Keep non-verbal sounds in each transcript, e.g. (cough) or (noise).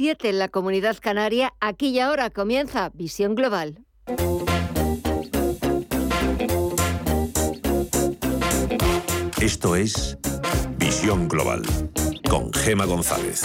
7 en la comunidad canaria. Aquí y ahora comienza Visión Global. Esto es Visión Global con Gema González.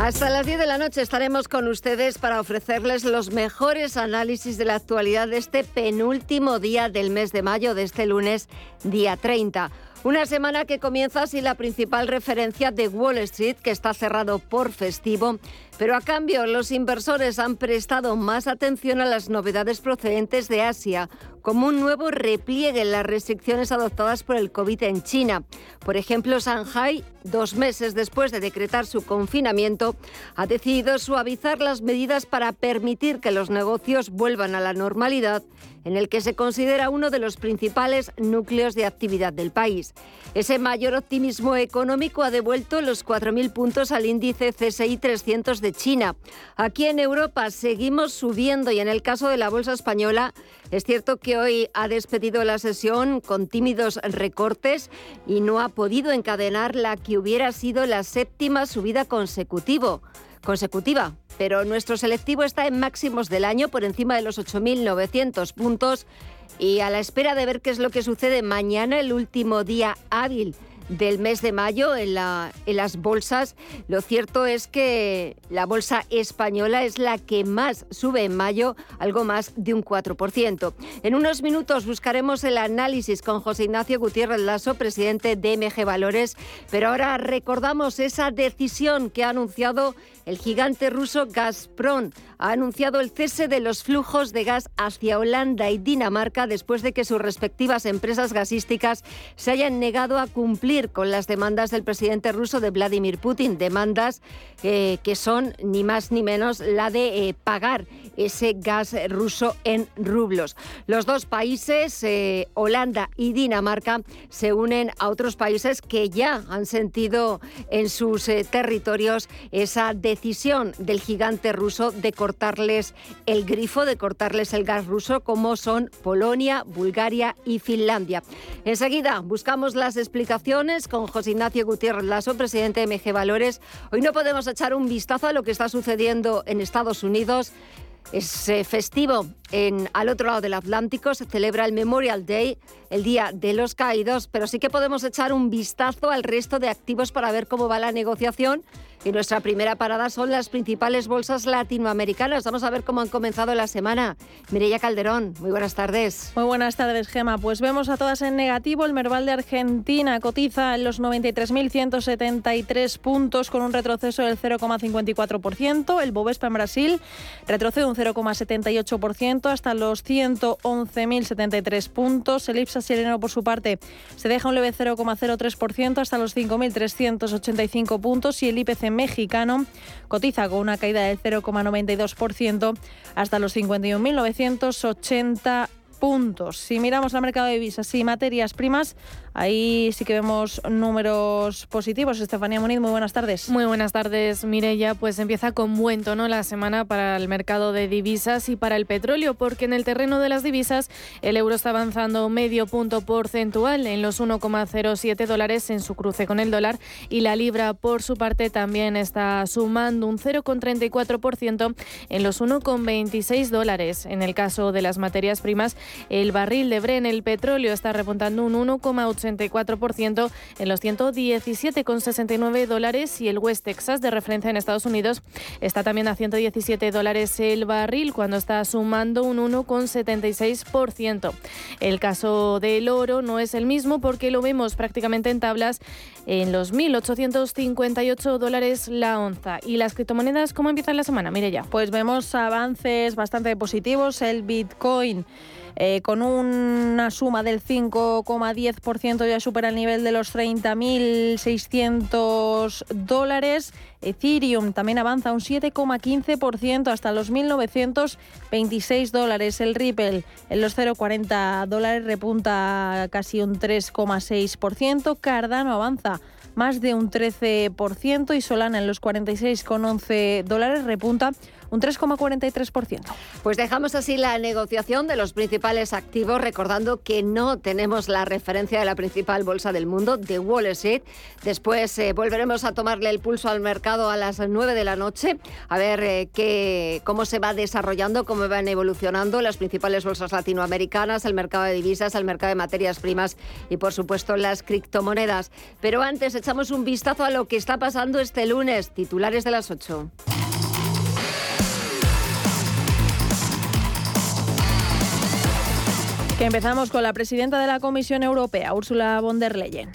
Hasta las 10 de la noche estaremos con ustedes para ofrecerles los mejores análisis de la actualidad de este penúltimo día del mes de mayo, de este lunes, día 30. Una semana que comienza sin la principal referencia de Wall Street, que está cerrado por festivo, pero a cambio los inversores han prestado más atención a las novedades procedentes de Asia, como un nuevo repliegue en las restricciones adoptadas por el COVID en China. Por ejemplo, Shanghai, dos meses después de decretar su confinamiento, ha decidido suavizar las medidas para permitir que los negocios vuelvan a la normalidad en el que se considera uno de los principales núcleos de actividad del país. Ese mayor optimismo económico ha devuelto los 4.000 puntos al índice CSI 300 de China. Aquí en Europa seguimos subiendo y en el caso de la bolsa española es cierto que hoy ha despedido la sesión con tímidos recortes y no ha podido encadenar la que hubiera sido la séptima subida consecutivo, consecutiva pero nuestro selectivo está en máximos del año por encima de los 8.900 puntos y a la espera de ver qué es lo que sucede mañana, el último día hábil del mes de mayo en, en, las bolsas. Lo cierto es que la bolsa española es la que más sube en mayo, algo más de un 4%. En unos minutos buscaremos el análisis con José Ignacio Gutiérrez Lasso, presidente de MG Valores, pero ahora recordamos esa decisión que ha anunciado el gigante ruso Gazprom ha anunciado el cese de los flujos de gas hacia Holanda y Dinamarca después de que sus respectivas empresas gasísticas se hayan negado a cumplir con las demandas del presidente ruso de Vladimir Putin, demandas eh, que son ni más ni menos la de eh, pagar ese gas ruso en rublos. Los dos países, eh, Holanda y Dinamarca, se unen a otros países que ya han sentido en sus territorios esa decisión del gigante ruso de cortarles el grifo, de cortarles el gas ruso, como son Polonia, Bulgaria y Finlandia. Enseguida buscamos las explicaciones con José Ignacio Gutiérrez Lasso, presidente de MG Valores. Hoy no podemos echar un vistazo a lo que está sucediendo en Estados Unidos. Es eh, festivo en, al otro lado del Atlántico, se celebra el Memorial Day, el Día de los Caídos, pero sí que podemos echar un vistazo al resto de activos para ver cómo va la negociación y nuestra primera parada son las principales bolsas latinoamericanas. Vamos a ver cómo han comenzado la semana. Mireya Calderón, muy buenas tardes. Muy buenas tardes, Gema. Pues vemos a todas en negativo. El Merval de Argentina cotiza en los 93.173 puntos con un retroceso del 0,54%. El Bovespa en Brasil retrocede un 0,78% hasta los 111.073 puntos. El IPSA chileno, por su parte, se deja un leve 0,03% hasta los 5.385 puntos y el IPC mexicano cotiza con una caída del 0,92% hasta los 51.980 puntos. Si miramos al mercado de divisas y materias primas, Ahí sí que vemos números positivos. Estefanía Muniz, muy buenas tardes. Muy buenas tardes, Mireya. Pues empieza con buen tono la semana para el mercado de divisas y para el petróleo, porque en el terreno de las divisas el euro está avanzando medio punto porcentual en los 1,07 dólares en su cruce con el dólar y la libra, por su parte, también está sumando un 0,34% en los 1,26 dólares. En el caso de las materias primas, el barril de Bren, el petróleo, está repuntando un 1,8 64% en los 117,69 dólares y el West Texas de referencia en Estados Unidos está también a 117 dólares el barril cuando está sumando un 1,76%. El caso del oro no es el mismo porque lo vemos prácticamente en tablas en los 1.858 dólares la onza. ¿Y las criptomonedas cómo empiezan la semana? Mire ya. Pues vemos avances bastante positivos. El Bitcoin eh, con una suma del 5,10% ya supera el nivel de los 30.600 dólares. Ethereum también avanza un 7,15% hasta los 1.926 dólares. El Ripple en los 0,40 dólares repunta casi un 3,6%. Cardano avanza más de un 13% y Solana en los 46,11 dólares repunta un 3,43%. Pues dejamos así la negociación de los principales activos, recordando que no tenemos la referencia de la principal bolsa del mundo, de Wall Street. Después eh, volveremos a tomarle el pulso al mercado a las 9 de la noche, a ver eh, qué, cómo se va desarrollando, cómo van evolucionando las principales bolsas latinoamericanas, el mercado de divisas, el mercado de materias primas y, por supuesto, las criptomonedas. Pero antes echamos un vistazo a lo que está pasando este lunes, titulares de las 8. Empezamos con la presidenta de la Comisión Europea, Ursula von der Leyen.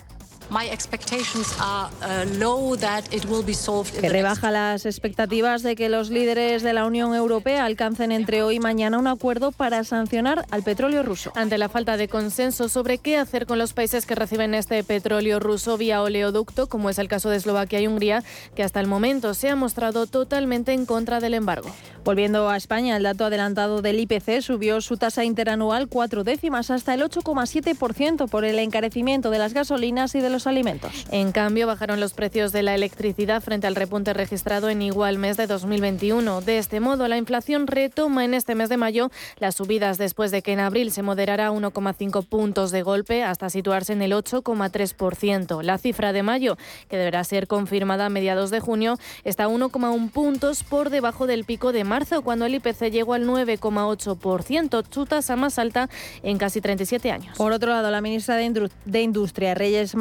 Que rebaja las expectativas de que los líderes de la Unión Europea alcancen entre hoy y mañana un acuerdo para sancionar al petróleo ruso. Ante la falta de consenso sobre qué hacer con los países que reciben este petróleo ruso vía oleoducto, como es el caso de Eslovaquia y Hungría, que hasta el momento se ha mostrado totalmente en contra del embargo. Volviendo a España, el dato adelantado del IPC subió su tasa interanual cuatro décimas hasta el 8,7% por el encarecimiento de las gasolinas y de los alimentos. En cambio, bajaron los precios de la electricidad frente al repunte registrado en igual mes de 2021. De este modo, la inflación retoma en este mes de mayo las subidas después de que en abril se moderara 1,5 puntos de golpe hasta situarse en el 8,3%. La cifra de mayo, que deberá ser confirmada a mediados de junio, está 1,1 puntos por debajo del pico de marzo, cuando el IPC llegó al 9,8%, su tasa más alta en casi 37 años. Por otro lado, la ministra de Industria, Reyes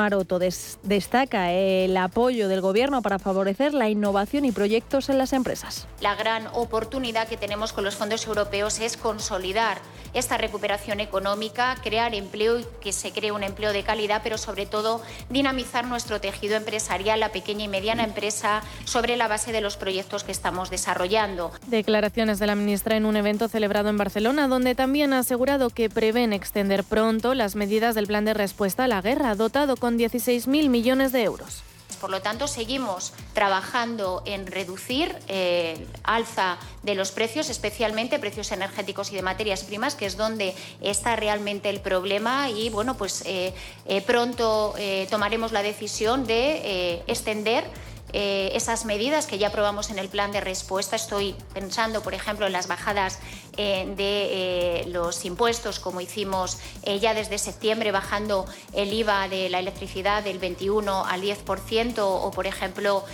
Destaca el apoyo del Gobierno para favorecer la innovación y proyectos en las empresas. La gran oportunidad que tenemos con los fondos europeos es consolidar esta recuperación económica, crear empleo y que se cree un empleo de calidad, pero sobre todo dinamizar nuestro tejido empresarial, la pequeña y mediana empresa, sobre la base de los proyectos que estamos desarrollando. Declaraciones de la ministra en un evento celebrado en Barcelona, donde también ha asegurado que prevén extender pronto las medidas del plan de respuesta a la guerra, dotado con 16.000 millones de euros. Por lo tanto, seguimos trabajando en reducir el eh, alza de los precios, especialmente precios energéticos y de materias primas, que es donde está realmente el problema. Y bueno, pues eh, eh, pronto tomaremos la decisión de extender eh, esas medidas que ya aprobamos en el plan de respuesta. Estoy pensando, por ejemplo, en las bajadas eh, de eh, los impuestos, como hicimos ya desde septiembre, bajando el IVA de la electricidad del 21 al 10%, o, por ejemplo,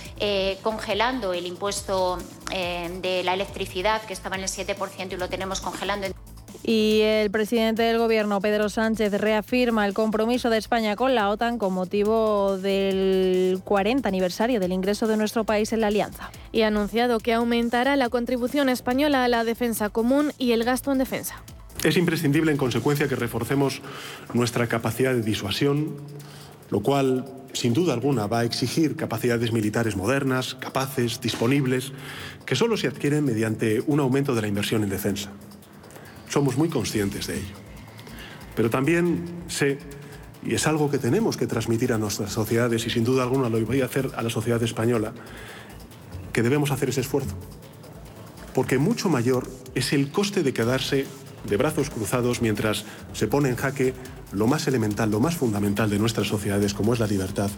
congelando el impuesto de la electricidad, que estaba en el 7% y lo tenemos congelando. Y el presidente del Gobierno, Pedro Sánchez, reafirma el compromiso de España con la OTAN con motivo del 40 aniversario del ingreso de nuestro país en la alianza. Y ha anunciado que aumentará la contribución española a la defensa común y el gasto en defensa. Es imprescindible, en consecuencia, que reforcemos nuestra capacidad de disuasión, lo cual, sin duda alguna, va a exigir capacidades militares modernas, capaces, disponibles, que solo se adquieren mediante un aumento de la inversión en defensa. Somos muy conscientes de ello. Pero también sé, y es algo que tenemos que transmitir a nuestras sociedades, y sin duda alguna lo voy a hacer a la sociedad española, que debemos hacer ese esfuerzo. Porque mucho mayor es el coste de quedarse de brazos cruzados mientras se pone en jaque lo más elemental, lo más fundamental de nuestras sociedades, como es la libertad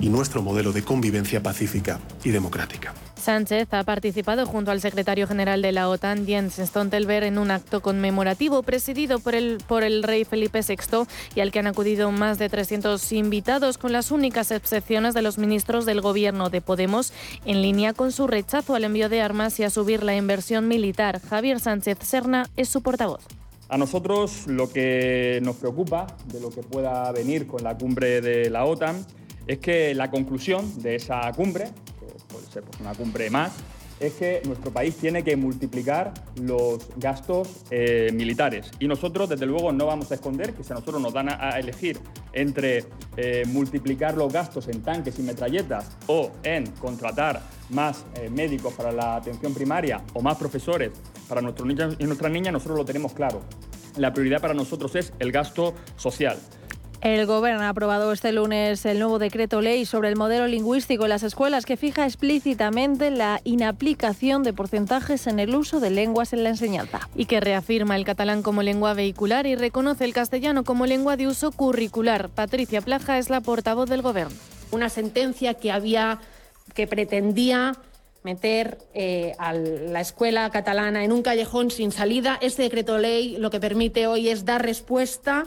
y nuestro modelo de convivencia pacífica y democrática. Sánchez ha participado junto al secretario general de la OTAN, Jens Stoltenberg, en un acto conmemorativo presidido por el, por el rey Felipe VI y al que han acudido más de 300 invitados, con las únicas excepciones de los ministros del gobierno de Podemos, en línea con su rechazo al envío de armas y a subir la inversión militar. Javier Sánchez Serna es su portavoz. A nosotros lo que nos preocupa de lo que pueda venir con la cumbre de la OTAN es que la conclusión de esa cumbre, pues, una cumbre más, es que nuestro país tiene que multiplicar los gastos eh, militares. Y nosotros, desde luego, no vamos a esconder que si a nosotros nos dan a, elegir entre eh, multiplicar los gastos en tanques y metralletas o en contratar más eh, médicos para la atención primaria o más profesores para nuestros niños y nuestras niñas, nosotros lo tenemos claro. La prioridad para nosotros es el gasto social. El Gobierno ha aprobado este lunes el nuevo decreto ley sobre el modelo lingüístico en las escuelas que fija explícitamente la inaplicación de porcentajes en el uso de lenguas en la enseñanza. Y que reafirma el catalán como lengua vehicular y reconoce el castellano como lengua de uso curricular. Patricia Plaja es la portavoz del Gobierno. Una sentencia que había que pretendía meter eh, a la escuela catalana en un callejón sin salida. Este decreto ley lo que permite hoy es dar respuesta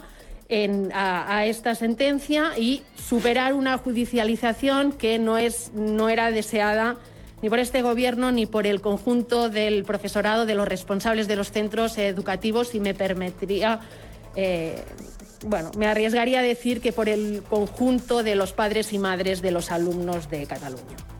a, esta sentencia y superar una judicialización que no, es, no era deseada ni por este Gobierno ni por el conjunto del profesorado, de los responsables de los centros educativos y me permitiría, eh, bueno, me arriesgaría a decir que por el conjunto de los padres y madres de los alumnos de Cataluña.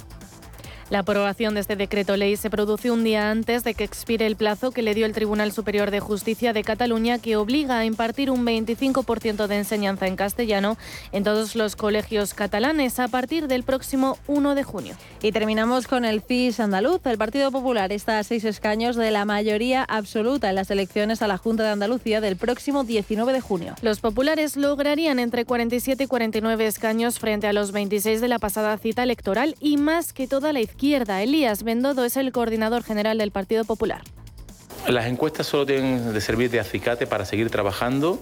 La aprobación de este decreto ley se produce un día antes de que expire el plazo que le dio el Tribunal Superior de Justicia de Cataluña, que obliga a impartir un 25% de enseñanza en castellano en todos los colegios catalanes a partir del próximo 1 de junio. Y terminamos con el CIS andaluz. El Partido Popular está a seis escaños de la mayoría absoluta en las elecciones a la Junta de Andalucía del próximo 19 de junio. Los populares lograrían entre 47 y 49 escaños frente a los 26 de la pasada cita electoral y más que toda la izquierda Elías Bendodo es el coordinador general del Partido Popular. Las encuestas solo tienen de servir de acicate para seguir trabajando,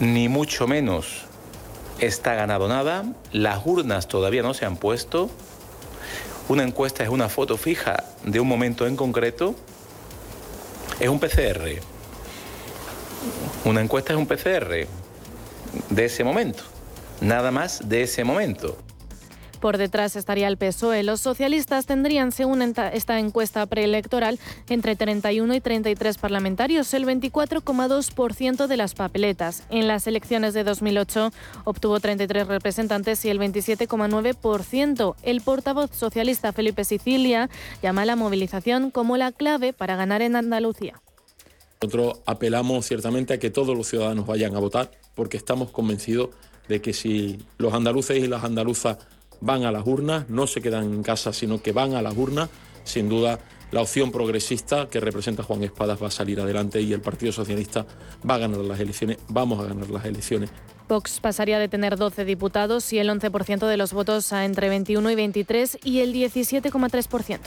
ni mucho menos está ganado nada, las urnas todavía no se han puesto, una encuesta es una foto fija de un momento en concreto, es un PCR, una encuesta es un PCR de ese momento, nada más de ese momento. Por detrás estaría el PSOE. Los socialistas tendrían, según esta encuesta preelectoral, entre 31 y 33 parlamentarios, el 24,2% de las papeletas. En las elecciones de 2008 obtuvo 33 representantes y el 27,9%. El portavoz socialista Felipe Sicilia llama a la movilización como la clave para ganar en Andalucía. Nosotros apelamos ciertamente a que todos los ciudadanos vayan a votar porque estamos convencidos de que si los andaluces y las andaluzas van a las urnas, no se quedan en casa, sino que van a las urnas. Sin duda, la opción progresista que representa Juan Espadas va a salir adelante y el Partido Socialista va a ganar las elecciones, vamos a ganar las elecciones. Vox pasaría de tener 12 diputados y el 11% de los votos a entre 21 y 23 y el 17,3%.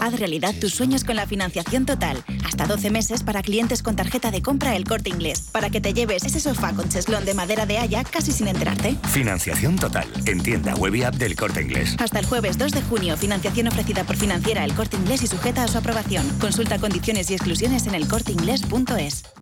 Haz realidad tus sueños con la financiación total. Hasta 12 meses para clientes con tarjeta de compra El Corte Inglés. Para que te lleves ese sofá con cheslón de madera de haya casi sin enterarte. Financiación total. En tienda web y app del Corte Inglés. Hasta el jueves 2 de junio. Financiación ofrecida por financiera El Corte Inglés y sujeta a su aprobación. Consulta condiciones y exclusiones en elcorteinglés.es.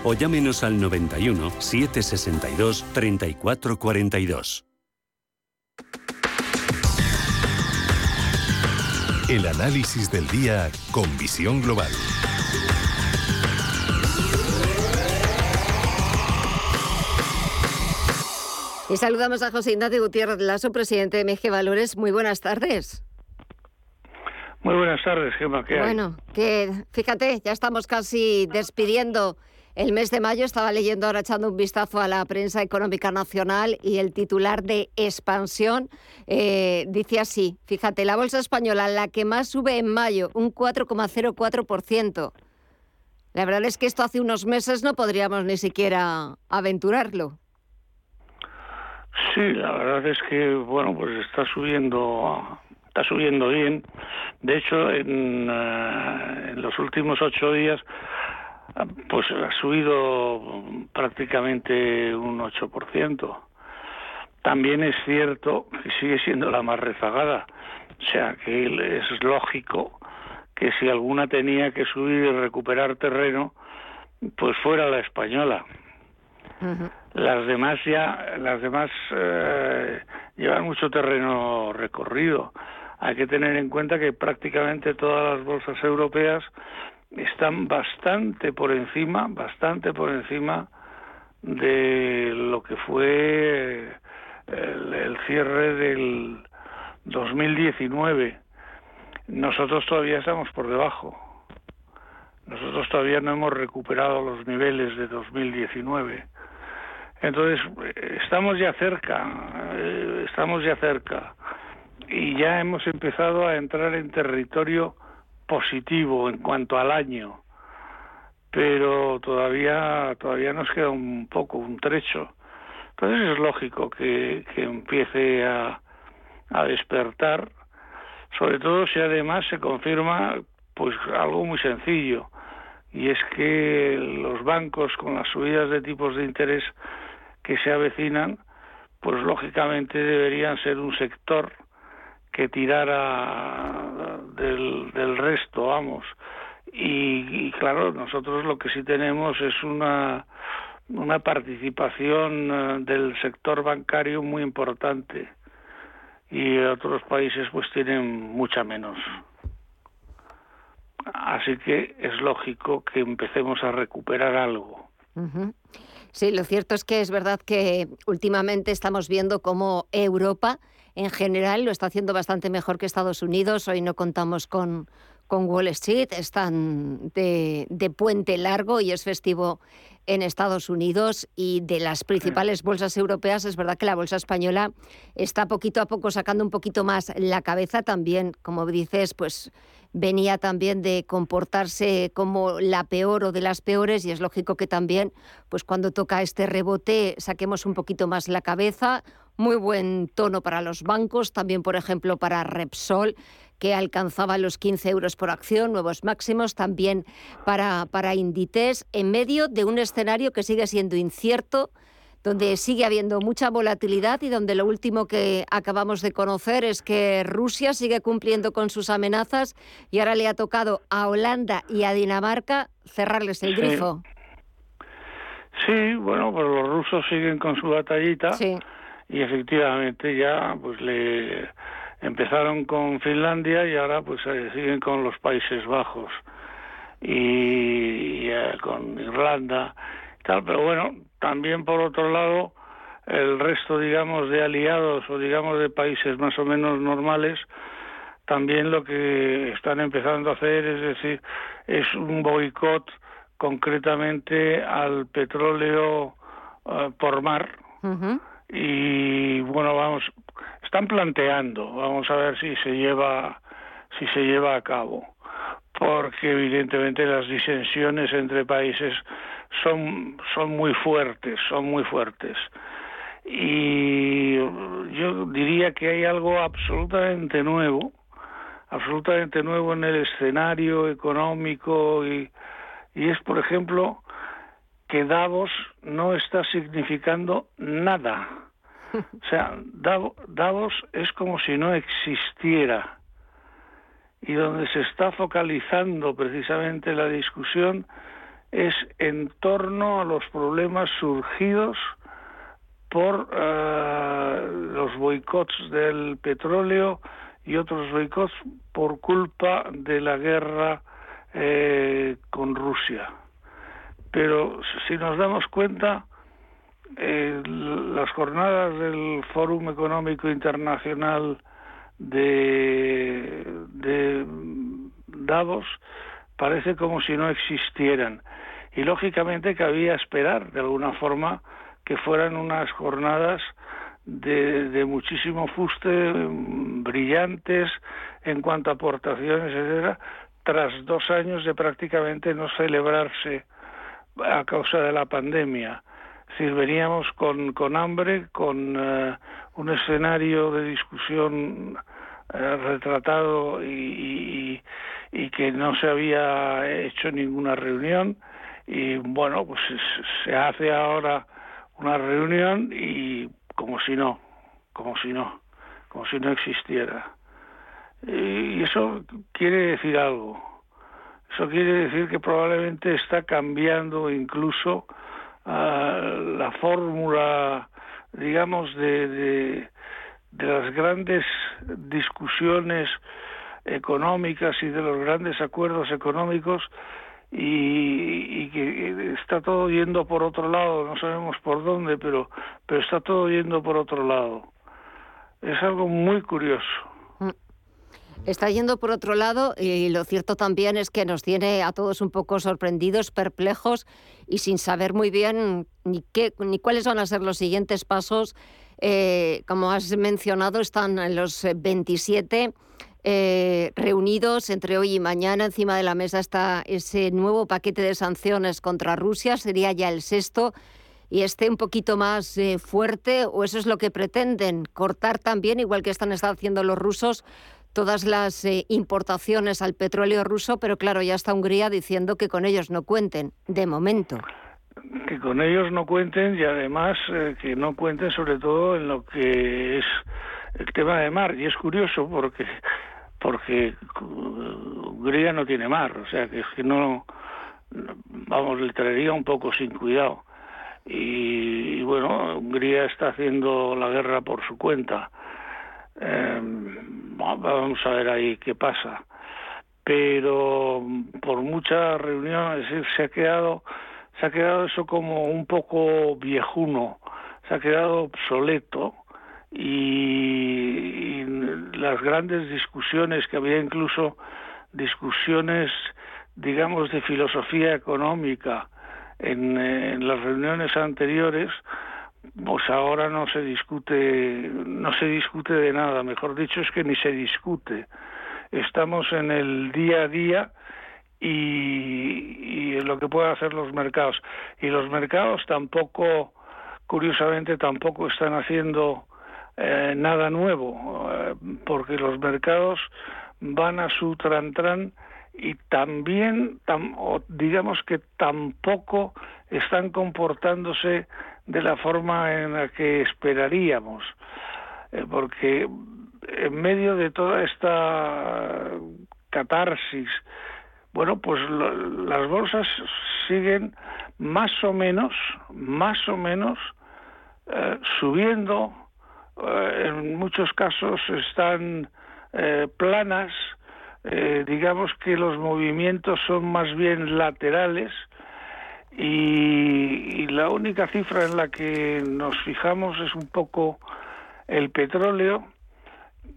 o llámenos al 91 762 3442. El análisis del día con visión global. Y saludamos a José Ignacio Gutiérrez Lazo, presidente de MG Valores. Muy buenas tardes. Muy buenas tardes, Gemma. ¿Qué bueno, que fíjate, ya estamos casi despidiendo el mes de mayo estaba leyendo ahora echando un vistazo a la prensa económica nacional y el titular de expansión eh, dice así, fíjate, la bolsa española, la que más sube en mayo, un 4,04%. La verdad es que esto hace unos meses no podríamos ni siquiera aventurarlo. Sí, la verdad es que, bueno, pues está subiendo está subiendo bien. De hecho, en, eh, en los últimos ocho días pues ha subido prácticamente un 8%. También es cierto que sigue siendo la más rezagada. O sea, que es lógico que si alguna tenía que subir y recuperar terreno, pues fuera la española. Las demás ya, las demás eh, llevan mucho terreno recorrido. hay que tener en cuenta que prácticamente todas las bolsas europeas están bastante por encima, bastante por encima de lo que fue el, cierre del 2019. Nosotros todavía estamos por debajo. Nosotros todavía no hemos recuperado los niveles de 2019. Entonces, estamos ya cerca, eh, estamos ya cerca. Y ya hemos empezado a entrar en territorio positivo en cuanto al año. Pero todavía, todavía nos queda un poco, un trecho. Entonces es lógico que, que empiece a, a despertar, sobre todo si además se confirma pues algo muy sencillo, y es que los bancos con las subidas de tipos de interés que se avecinan, pues lógicamente deberían ser un sector que tirara del, del resto, vamos. Y, claro, nosotros lo que sí tenemos es una, una participación eh, del sector bancario muy importante y otros países pues tienen mucha menos. Así que es lógico que empecemos a recuperar algo. Sí, lo cierto es que es verdad que últimamente estamos viendo cómo Europa en general lo está haciendo bastante mejor que Estados Unidos. Hoy no contamos con, con Wall Street, están de, de, puente largo y es festivo en Estados Unidos y de las principales bolsas europeas es verdad que la bolsa española está poquito a poco sacando un poquito más la cabeza también, como dices, pues venía también de comportarse como la peor o de las peores y es lógico que también pues cuando toca este rebote saquemos un poquito más la cabeza. Muy buen tono para los bancos, también por ejemplo para Repsol, que alcanzaba los 15 euros por acción, nuevos máximos, también para, para Inditex, en medio de un escenario que sigue siendo incierto donde sigue habiendo mucha volatilidad y donde lo último que acabamos de conocer es que Rusia sigue cumpliendo con sus amenazas y ahora le ha tocado a Holanda y a Dinamarca cerrarles el grifo. Sí, bueno, pues los rusos siguen con su batallita y efectivamente ya pues le empezaron con Finlandia y ahora pues eh, siguen con los Países Bajos y, eh, con Irlanda tal, pero bueno, también por otro lado el resto digamos de aliados o digamos de países más o menos normales también lo que están empezando a hacer es decir es un boicot concretamente al petróleo uh, por mar y bueno vamos están planteando vamos a ver si se lleva si se lleva a cabo porque evidentemente las disensiones entre países son, son muy fuertes, son muy fuertes. Y yo diría que hay algo absolutamente nuevo, absolutamente nuevo en el escenario económico y, y es, por ejemplo, que Davos no está significando nada. O sea, Davos es como si no existiera. Y donde se está focalizando precisamente la discusión es en torno a los problemas surgidos por uh, los boicots del petróleo y otros boicots por culpa de la guerra eh, con Rusia. Pero si nos damos cuenta, eh, las jornadas del Fórum Económico Internacional de, de Davos parece como si no existieran. Y lógicamente cabía esperar de alguna forma que fueran unas jornadas de, de muchísimo fuste, brillantes en cuanto a aportaciones, etcétera, tras dos años de prácticamente no celebrarse a causa de la pandemia. Decir, veníamos con, con hambre, con uh, un escenario de discusión uh, retratado y, y, y, que no se había hecho ninguna reunión y bueno, pues se hace ahora una reunión y como si no, como si no, como si no existiera. Y eso quiere decir algo. Eso quiere decir que probablemente está cambiando incluso uh, la fórmula, digamos, de, las grandes discusiones económicas y de los grandes acuerdos económicos y, que está todo yendo por otro lado, no sabemos por dónde, pero, pero está todo yendo por otro lado. Es algo muy curioso. Está yendo por otro lado y lo cierto también es que nos tiene a todos un poco sorprendidos, perplejos y sin saber muy bien ni, qué, ni cuáles van a ser los siguientes pasos. Eh, como has mencionado, están los 27 eh, reunidos entre hoy y mañana. Encima de la mesa está ese nuevo paquete de sanciones contra Rusia, sería ya el sexto. Y esté un poquito más eh, fuerte, o eso es lo que pretenden, cortar también, igual que están, haciendo los rusos, todas las eh, importaciones al petróleo ruso, pero claro, ya está Hungría diciendo que con ellos no cuenten, de momento. Que con ellos no cuenten y además que no cuenten sobre todo en lo que es el tema de mar. Y es curioso porque porque Hungría no tiene mar, o sea que es que no, vamos, le traería un poco sin cuidado. Y, bueno, Hungría está haciendo la guerra por su cuenta. Em, vamos a ver ahí qué pasa. Pero por muchas reuniones se ha quedado, se ha quedado eso como un poco viejuno, se ha quedado obsoleto y, las grandes discusiones que había incluso discusiones digamos de filosofía económica en, las reuniones anteriores pues ahora no se discute no se discute de nada. Mejor dicho es que ni se discute. Estamos en el día a día y, y lo que pueden hacer los mercados. Y los mercados tampoco curiosamente tampoco están haciendo eh, nada nuevo, eh, porque los mercados van a su tran y también, digamos que tampoco están comportándose de la forma en la que esperaríamos, eh, porque en medio de toda esta catarsis, bueno, pues las bolsas siguen más o menos, más o menos subiendo eh, en muchos casos están eh, planas, eh, digamos que los movimientos son más bien laterales y, la única cifra en la que nos fijamos es un poco el petróleo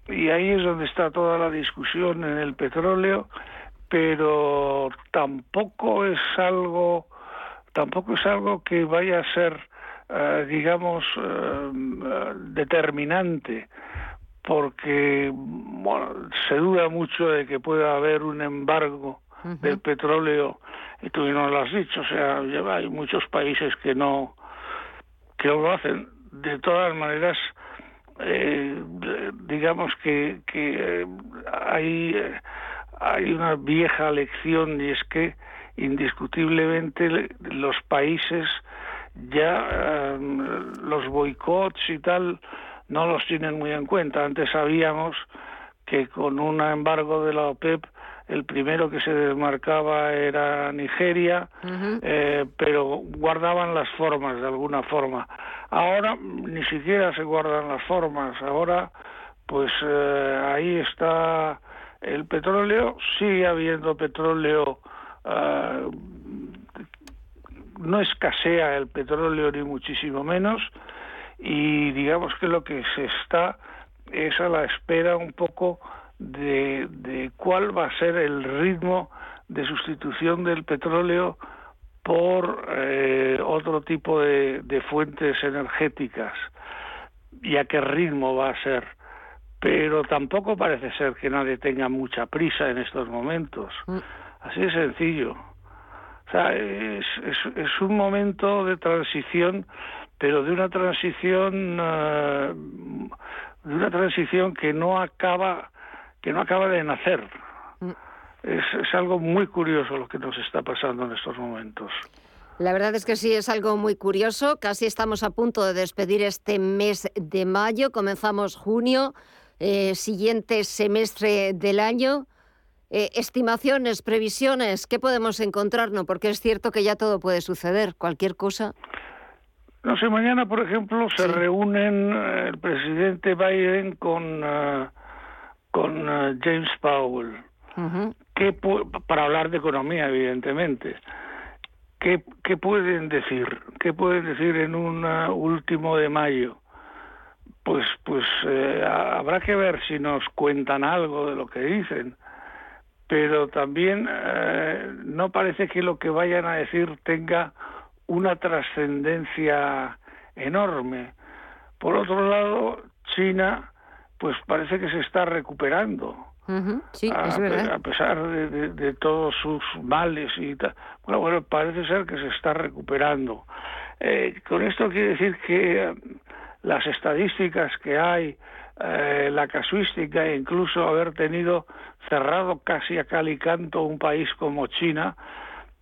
y ahí es donde está toda la discusión en el petróleo, pero tampoco es algo tampoco es algo que vaya a ser eh, digamos, eh, determinante, porque se duda mucho de que pueda haber un embargo del petróleo, y tú no lo has dicho, o sea, hay muchos países que no, que lo hacen. De todas maneras, eh, digamos que, que hay, hay una vieja lección y es que indiscutiblemente los países ya em, los boicots y tal no los tienen muy en cuenta. Antes sabíamos que con un embargo de la OPEP el primero que se desmarcaba era Nigeria, eh, pero guardaban las formas de alguna forma. Ahora ni siquiera se guardan las formas. Ahora, pues eh, ahí está el petróleo. Sigue habiendo petróleo eh, no escasea el petróleo ni muchísimo menos y digamos que lo que se está es a la espera un poco de, de cuál va a ser el ritmo de sustitución del petróleo por eh, otro tipo de, de, fuentes energéticas y a qué ritmo va a ser. Pero tampoco parece ser que nadie tenga mucha prisa en estos momentos. Mm. Así de sencillo. O sea, es, es, un momento de transición, pero de una transición eh, de una transición que no acaba que no acaba de nacer. Mm. Es, es algo muy curioso lo que nos está pasando en estos momentos. La verdad es que sí, es algo muy curioso. Casi estamos a punto de despedir este mes de mayo. Comenzamos junio, eh, siguiente semestre del año. Eh, estimaciones, previsiones, ¿qué podemos encontrarnos? Porque es cierto que ya todo puede suceder, cualquier cosa. No sé, mañana, por ejemplo, se reúnen eh, el presidente Biden con, con eh, James Powell, ¿Qué para hablar de economía, evidentemente. ¿Qué, ¿Qué pueden decir? ¿Qué pueden decir en un último de mayo? Pues, pues habrá que ver si nos cuentan algo de lo que dicen pero también no parece que lo que vayan a decir tenga una trascendencia enorme. Por otro lado, China, pues parece que se está recuperando. Sí, a, es verdad. a pesar de, todos sus males y tal. Bueno, bueno, parece ser que se está recuperando. Eh, con esto quiere decir que eh, las estadísticas que hay, eh, la casuística e incluso haber tenido cerrado casi a cal y canto un país como China,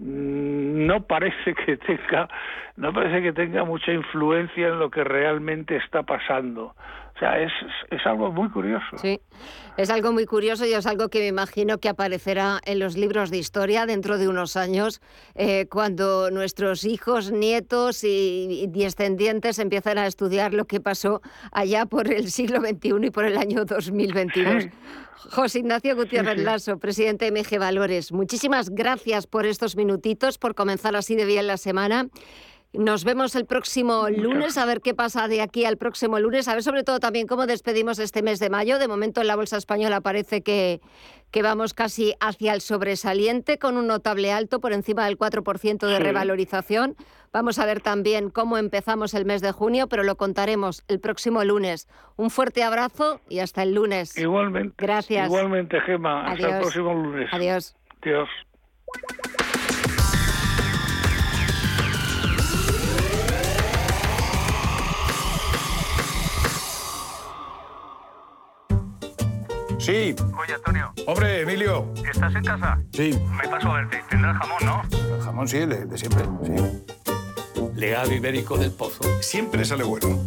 Mm, no parece (laughs) que tenga no parece que tenga mucha influencia en lo que realmente está pasando. O sea, es, es algo muy curioso. Sí, es algo muy curioso y es algo que me imagino que aparecerá en los libros de historia dentro de unos años, eh, cuando nuestros hijos, nietos y, descendientes empiezan a estudiar lo que pasó allá por el siglo XXI y por el año 2022. José Ignacio Gutiérrez Lasso, presidente de MG Valores, muchísimas gracias por estos minutitos, por comenzar así de bien la semana. Nos vemos el próximo lunes, a ver qué pasa de aquí al próximo lunes, a ver sobre todo también cómo despedimos este mes de mayo. De momento en la Bolsa Española parece que, que vamos casi hacia el sobresaliente, con un notable alto por encima del 4% de revalorización. Vamos a ver también cómo empezamos el mes de junio, pero lo contaremos el próximo lunes. Un fuerte abrazo y hasta el lunes. Igualmente. Gracias. Igualmente, Gema. Hasta el próximo lunes. Adiós. Adiós. Sí. Oye, Antonio. Hombre, Emilio. ¿Estás en casa? Sí. Me paso a verte. Tendrás jamón, ¿no? El jamón sí, de, de siempre, sí. Legado ibérico del pozo. Siempre sale bueno.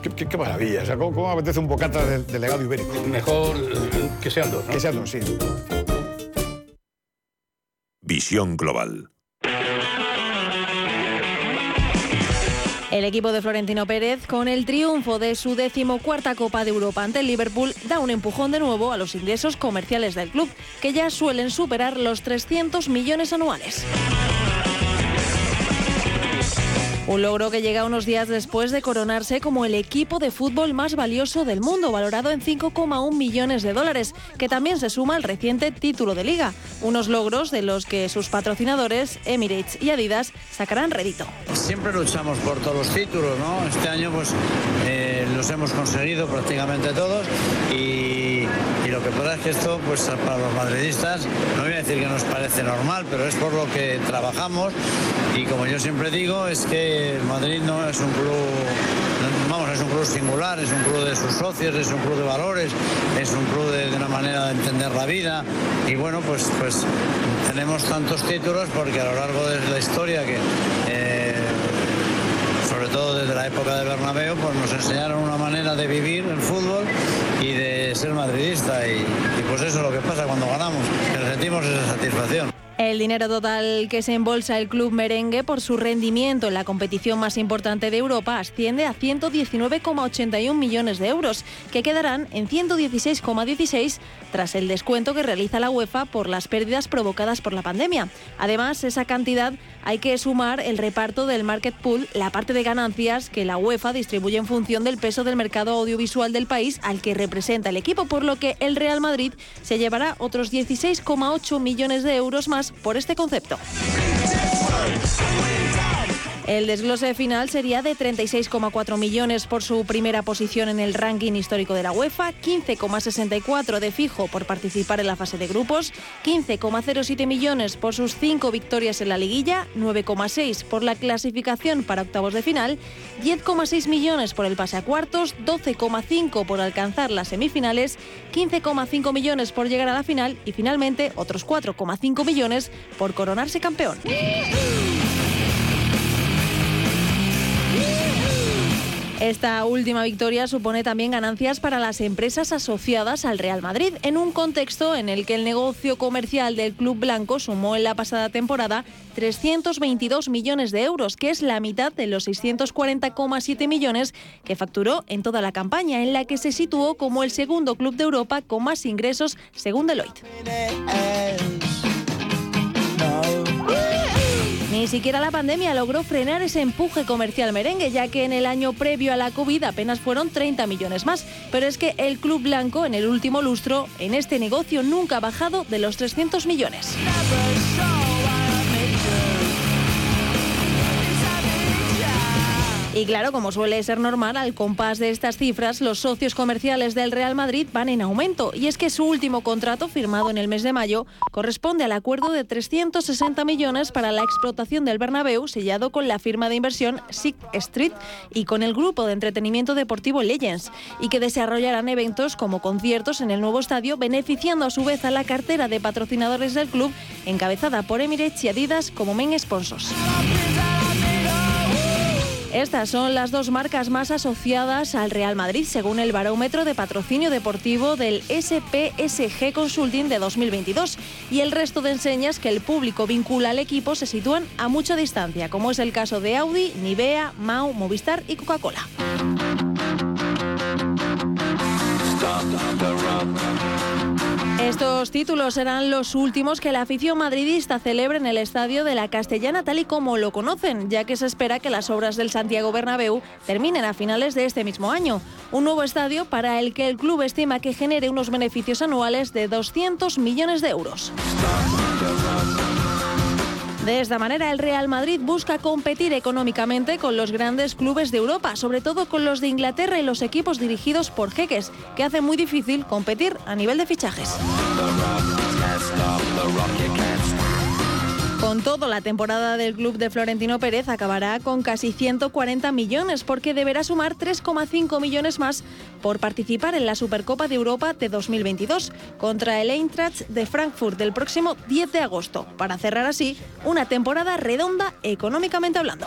Qué, qué, maravilla. O sea, ¿cómo, ¿cómo, apetece un bocata de, de, legado ibérico? Mejor que sean dos, ¿no? Que sean dos, sí. Visión Global. El equipo de Florentino Pérez, con el triunfo de su decimocuarta Copa de Europa ante el Liverpool, da un empujón de nuevo a los ingresos comerciales del club, que ya suelen superar los 300 millones anuales. Un logro que llega unos días después de coronarse como el equipo de fútbol más valioso del mundo, valorado en 5,1 millones de dólares, que también se suma al reciente título de liga. Unos logros de los que sus patrocinadores, Emirates y Adidas, sacarán rédito. Siempre luchamos por todos los títulos, ¿no? Este año pues eh, los hemos conseguido prácticamente todos y lo que pasa es que esto pues para los madridistas, no voy a decir que nos parece normal, pero es por lo que trabajamos. Y como yo siempre digo, es que Madrid no es un club, vamos, es un club singular, es un club de sus socios, es un club de valores, es un club de, una manera de entender la vida. Y bueno, pues, pues tenemos tantos títulos porque a lo largo de la historia que... Eh, todo desde la época de Bernabéu, pues nos enseñaron una manera de vivir el fútbol y de ser madridista y, y pues eso es lo que pasa cuando ganamos, que sentimos esa satisfacción. El dinero total que se embolsa el club merengue por su rendimiento en la competición más importante de Europa asciende a 119,81 millones de euros, que quedarán en 116,16 tras el descuento que realiza la UEFA por las pérdidas provocadas por la pandemia. Además, esa cantidad hay que sumar el reparto del market pool, la parte de ganancias que la UEFA distribuye en función del peso del mercado audiovisual del país al que representa el equipo, por lo que el Real Madrid se llevará otros 16,8 millones de euros más por este concepto. El desglose final sería de 36,4 millones por su primera posición en el ranking histórico de la UEFA, 15,64 de fijo por participar en la fase de grupos, 15,07 millones por sus cinco victorias en la liguilla, 9,6 por la clasificación para octavos de final, 10,6 millones por el pase a cuartos, 12,5 por alcanzar las semifinales, 15,5 millones por llegar a la final y finalmente otros 4,5 millones por coronarse campeón. Esta última victoria supone también ganancias para las empresas asociadas al Real Madrid, en un contexto en el que el negocio comercial del Club Blanco sumó en la pasada temporada 322 millones de euros, que es la mitad de los 640,7 millones que facturó en toda la campaña, en la que se situó como el segundo club de Europa con más ingresos según Deloitte. Ni siquiera la pandemia logró frenar ese empuje comercial merengue, ya que en el año previo a la COVID apenas fueron 30 millones más. Pero es que el Club Blanco en el último lustro en este negocio nunca ha bajado de los 300 millones. Y claro, como suele ser normal, al compás de estas cifras, los socios comerciales del Real Madrid van en aumento. Y es que su último contrato, firmado en el mes de mayo, corresponde al acuerdo de 360 millones para la explotación del Bernabéu, sellado con la firma de inversión SIC Street y con el grupo de entretenimiento deportivo Legends, y que desarrollarán eventos como conciertos en el nuevo estadio, beneficiando a su vez a la cartera de patrocinadores del club, encabezada por Emirates y Adidas como main sponsors. Estas son las dos marcas más asociadas al Real Madrid, según el barómetro de patrocinio deportivo del SPSG Consulting de 2022. Y el resto de enseñas que el público vincula al equipo se sitúan a mucha distancia, como es el caso de Audi, Nivea, Mau, Movistar y Coca-Cola. Estos títulos serán los últimos que la afición madridista celebre en el estadio de la Castellana tal y como lo conocen, ya que se espera que las obras del Santiago Bernabéu terminen a finales de este mismo año. Un nuevo estadio para el que el club estima que genere unos beneficios anuales de 200 millones de euros. De esta manera, el Real Madrid busca competir económicamente con los grandes clubes de Europa, sobre todo con los de Inglaterra y los equipos dirigidos por jeques, que hacen muy difícil competir a nivel de fichajes. Con todo, la temporada del club de Florentino Pérez acabará con casi 140 millones porque deberá sumar 3,5 millones más por participar en la Supercopa de Europa de 2022 contra el Eintracht de Frankfurt del próximo 10 de agosto, para cerrar así una temporada redonda económicamente hablando.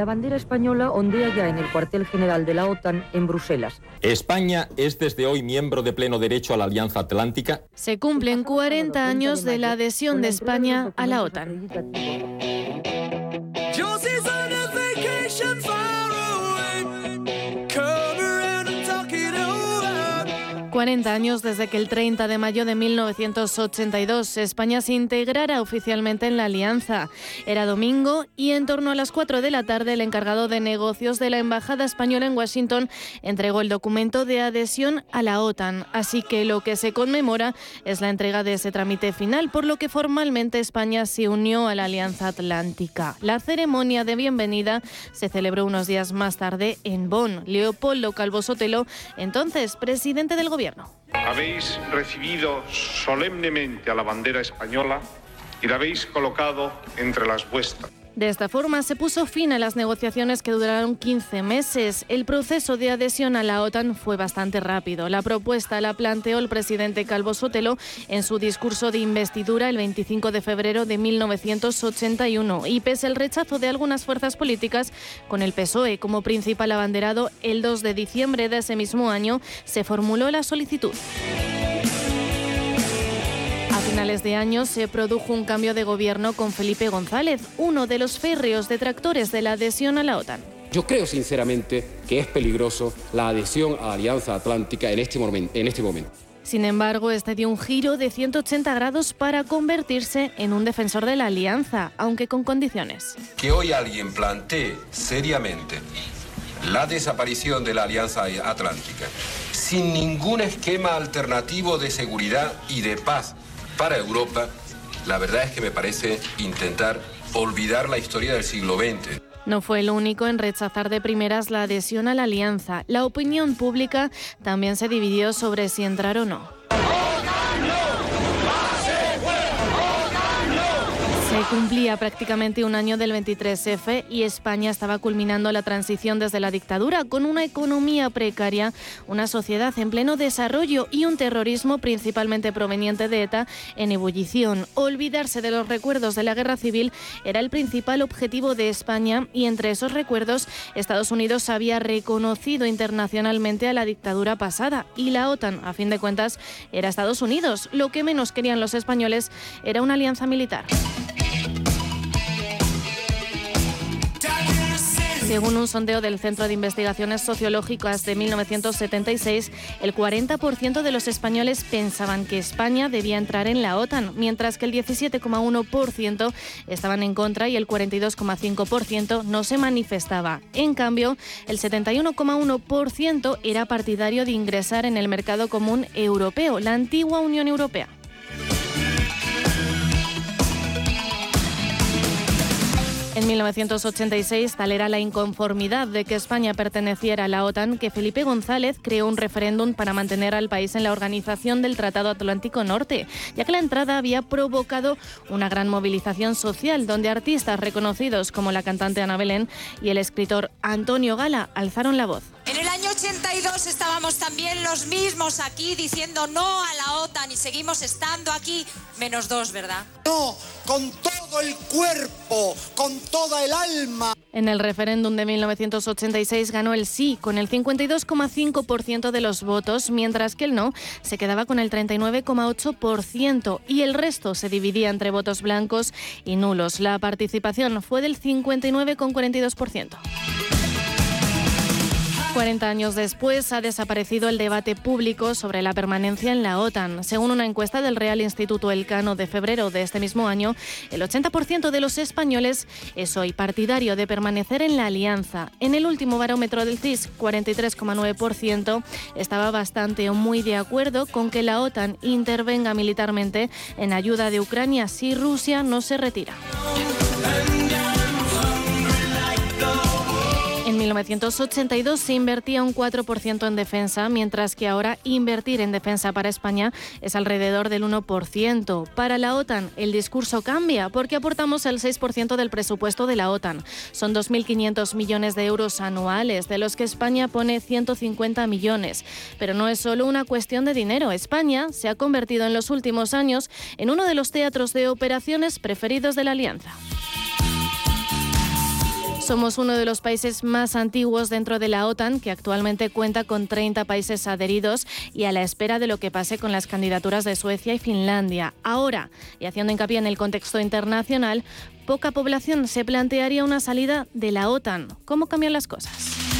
La bandera española ondea ya en el cuartel general de la OTAN en Bruselas. España es desde hoy miembro de pleno derecho a la Alianza Atlántica. Se cumplen 40 años de la adhesión de España a la OTAN. 40 años desde que el 30 de mayo de 1982 España se integrara oficialmente en la alianza. Era domingo y en torno a las 4 de la tarde el encargado de negocios de la Embajada Española en Washington entregó el documento de adhesión a la OTAN. Así que lo que se conmemora es la entrega de ese trámite final, por lo que formalmente España se unió a la Alianza Atlántica. La ceremonia de bienvenida se celebró unos días más tarde en Bonn. Leopoldo Calvo Sotelo, entonces presidente del gobierno. Habéis recibido solemnemente a la bandera española y la habéis colocado entre las vuestras. De esta forma se puso fin a las negociaciones que duraron 15 meses. El proceso de adhesión a la OTAN fue bastante rápido. La propuesta la planteó el presidente Calvo Sotelo en su discurso de investidura el 25 de febrero de 1981 y pese al rechazo de algunas fuerzas políticas, con el PSOE como principal abanderado, el 2 de diciembre de ese mismo año se formuló la solicitud. A finales de año se produjo un cambio de gobierno con Felipe González, uno de los férreos detractores de la adhesión a la OTAN. Yo creo sinceramente que es peligroso la adhesión a la Alianza Atlántica en este, momento, en este momento. Sin embargo, este dio un giro de 180 grados para convertirse en un defensor de la alianza, aunque con condiciones. Que hoy alguien plantee seriamente la desaparición de la Alianza Atlántica sin ningún esquema alternativo de seguridad y de paz para Europa la verdad es que me parece intentar olvidar la historia del siglo XX. No fue el único en rechazar de primeras la adhesión a la alianza. La opinión pública también se dividió sobre si entrar o no. Cumplía prácticamente un año del 23F y España estaba culminando la transición desde la dictadura con una economía precaria, una sociedad en pleno desarrollo y un terrorismo principalmente proveniente de ETA en ebullición. Olvidarse de los recuerdos de la guerra civil era el principal objetivo de España y entre esos recuerdos Estados Unidos había reconocido internacionalmente a la dictadura pasada y la OTAN, a fin de cuentas, era Estados Unidos. Lo que menos querían los españoles era una alianza militar. Según un sondeo del Centro de Investigaciones Sociológicas de 1976, el 40% de los españoles pensaban que España debía entrar en la OTAN, mientras que el 17,1% estaban en contra y el 42,5% no se manifestaba. En cambio, el 71,1% era partidario de ingresar en el mercado común europeo, la antigua Unión Europea. En 1986, tal era la inconformidad de que España perteneciera a la OTAN que Felipe González creó un referéndum para mantener al país en la organización del Tratado Atlántico Norte, ya que la entrada había provocado una gran movilización social donde artistas reconocidos como la cantante Ana Belén y el escritor Antonio Gala alzaron la voz. En el año 82 estábamos también los mismos aquí diciendo no a la OTAN y seguimos estando aquí, menos dos, ¿verdad? No, con todo el cuerpo, con toda el alma. En el referéndum de 1986 ganó el sí con el 52,5% de los votos, mientras que el no se quedaba con el 39,8% y el resto se dividía entre votos blancos y nulos. La participación fue del 59,42%. 40 años después ha desaparecido el debate público sobre la permanencia en la OTAN. Según una encuesta del Real Instituto Elcano de febrero de este mismo año, el 80% de los españoles es hoy partidario de permanecer en la alianza. En el último barómetro del CIS, 43,9% estaba bastante o muy de acuerdo con que la OTAN intervenga militarmente en ayuda de Ucrania si Rusia no se retira. En 1982 se invertía un 4% en defensa, mientras que ahora invertir en defensa para España es alrededor del 1%. Para la OTAN el discurso cambia porque aportamos el 6% del presupuesto de la OTAN. Son 2.500 millones de euros anuales, de los que España pone 150 millones. Pero no es solo una cuestión de dinero. España se ha convertido en los últimos años en uno de los teatros de operaciones preferidos de la Alianza. Somos uno de los países más antiguos dentro de la OTAN, que actualmente cuenta con 30 países adheridos y a la espera de lo que pase con las candidaturas de Suecia y Finlandia. Ahora, y haciendo hincapié en el contexto internacional, poca población se plantearía una salida de la OTAN. ¿Cómo cambian las cosas?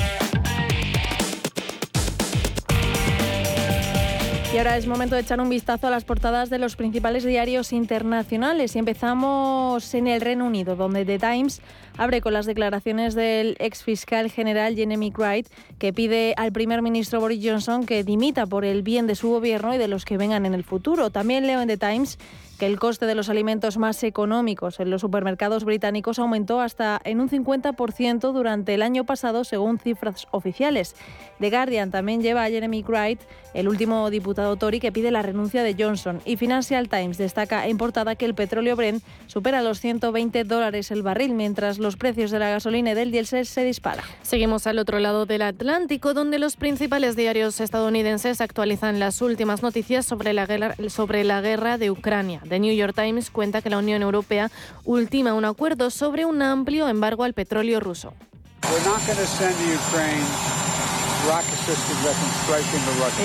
Y ahora es momento de echar un vistazo a las portadas de los principales diarios internacionales. Y empezamos en el Reino Unido, donde The Times abre con las declaraciones del ex fiscal general Jeremy Wright, que pide al primer ministro Boris Johnson que dimita por el bien de su gobierno y de los que vengan en el futuro. También leo en The Times que el coste de los alimentos más económicos en los supermercados británicos aumentó hasta en un 50% durante el año pasado, según cifras oficiales. The Guardian también lleva a Jeremy Wright, el último diputado Tory, que pide la renuncia de Johnson. Y Financial Times destaca en portada que el petróleo Brent supera los 120 dólares el barril, mientras los precios de la gasolina y del diésel se disparan. Seguimos al otro lado del Atlántico, donde los principales diarios estadounidenses actualizan las últimas noticias sobre la guerra, sobre la guerra de Ucrania. The New York Times cuenta que la Unión Europea ultima un acuerdo sobre un amplio embargo al petróleo ruso.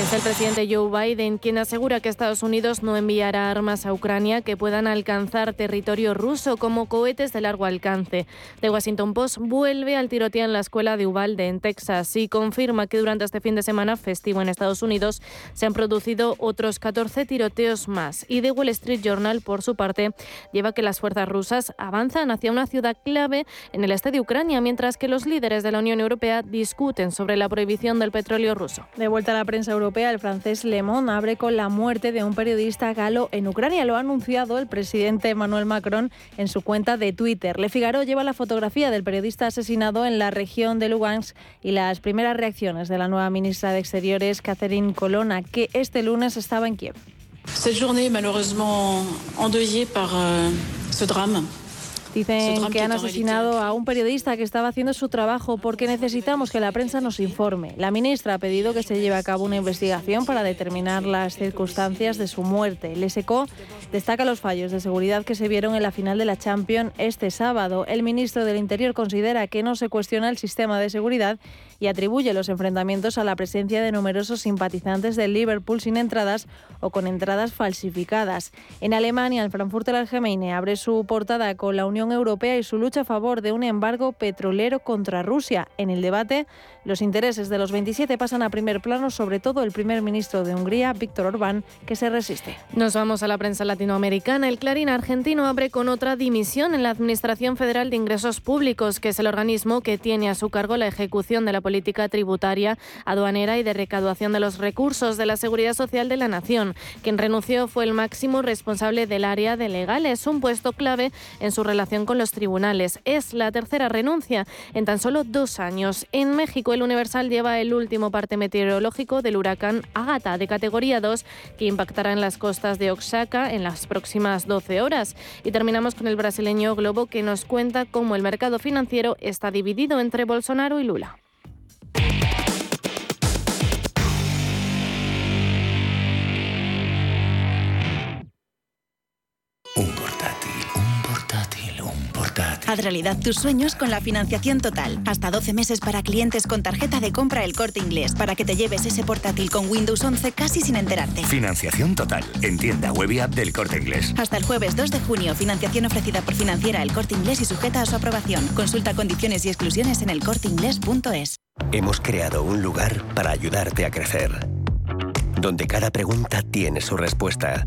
Es el presidente Joe Biden quien asegura que Estados Unidos no enviará armas a Ucrania que puedan alcanzar territorio ruso como cohetes de largo alcance. The Washington Post vuelve al tiroteo en la escuela de Uvalde en Texas y confirma que durante este fin de semana festivo en Estados Unidos se han producido otros 14 tiroteos más. Y The Wall Street Journal, por su parte, lleva que las fuerzas rusas avanzan hacia una ciudad clave en el este de Ucrania, mientras que los líderes de la Unión Europea discuten sobre la prohibición del petróleo ruso. De vuelta a la prensa europea, el francés Le Monde abre con la muerte de un periodista galo en Ucrania. Lo ha anunciado el presidente Emmanuel Macron en su cuenta de Twitter. Le Figaro lleva la fotografía del periodista asesinado en la región de Lugansk y las primeras reacciones de la nueva ministra de Exteriores, Catherine Colonna, que este lunes estaba en Kiev. Cette journée malheureusement endeuillée par euh, ce drame. Dicen que han asesinado a un periodista que estaba haciendo su trabajo porque necesitamos que la prensa nos informe. La ministra ha pedido que se lleve a cabo una investigación para determinar las circunstancias de su muerte. El SECO destaca los fallos de seguridad que se vieron en la final de la Champions este sábado. El ministro del Interior considera que no se cuestiona el sistema de seguridad y atribuye los enfrentamientos a la presencia de numerosos simpatizantes del Liverpool sin entradas o con entradas falsificadas. En Alemania, el Frankfurter Allgemeine abre su portada con la Unión Europea y su lucha a favor de un embargo petrolero contra Rusia. En el debate, los intereses de los 27 pasan a primer plano, sobre todo el primer ministro de Hungría, Víctor Orbán, que se resiste. Nos vamos a la prensa latinoamericana. El Clarín argentino abre con otra dimisión en la Administración Federal de Ingresos Públicos, que es el organismo que tiene a su cargo la ejecución de la política tributaria, aduanera y de recaudación de los recursos de la Seguridad Social de la Nación. Quien renunció fue el máximo responsable del área de legales, un puesto clave en su relación con los tribunales. Es la tercera renuncia en tan solo dos años. En México, el Universal lleva el último parte meteorológico del huracán Ágata de categoría 2 que impactará en las costas de Oaxaca en las próximas 12 horas. Y terminamos con el brasileño Globo que nos cuenta cómo el mercado financiero está dividido entre Bolsonaro y Lula. Haz realidad tus sueños con la financiación total. Hasta 12 meses para clientes con tarjeta de compra El Corte Inglés, para que te lleves ese portátil con Windows 11 casi sin enterarte. Financiación total. En tienda web y app del Corte Inglés. Hasta el jueves 2 de junio, financiación ofrecida por Financiera El Corte Inglés y sujeta a su aprobación. Consulta condiciones y exclusiones en elcorteinglés.es. Hemos creado un lugar para ayudarte a crecer, donde cada pregunta tiene su respuesta,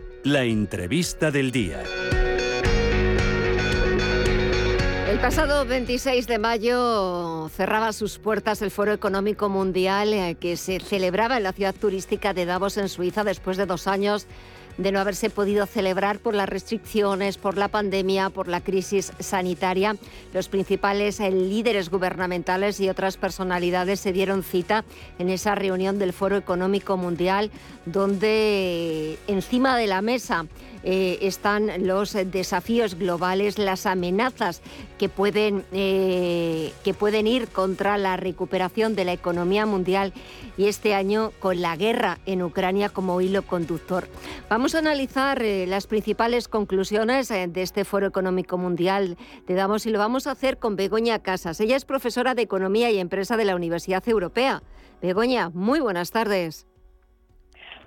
la entrevista del día. El pasado 26 de mayo cerraba sus puertas el Foro Económico Mundial eh, que se celebraba en la ciudad turística de Davos, en Suiza, después de dos años de no haberse podido celebrar por las restricciones, por la pandemia, por la crisis sanitaria. Los principales eh, líderes gubernamentales y otras personalidades se dieron cita en esa reunión del Foro Económico Mundial, donde encima de la mesa eh, están los desafíos globales, las amenazas que pueden, eh, que pueden ir contra la recuperación de la economía mundial y este año con la guerra en Ucrania como hilo conductor. Vamos a analizar eh, las principales conclusiones de este Foro Económico Mundial de Damos y lo vamos a hacer con Begoña Casas. Ella es profesora de Economía y Empresa de la Universidad Europea. Begoña, muy buenas tardes.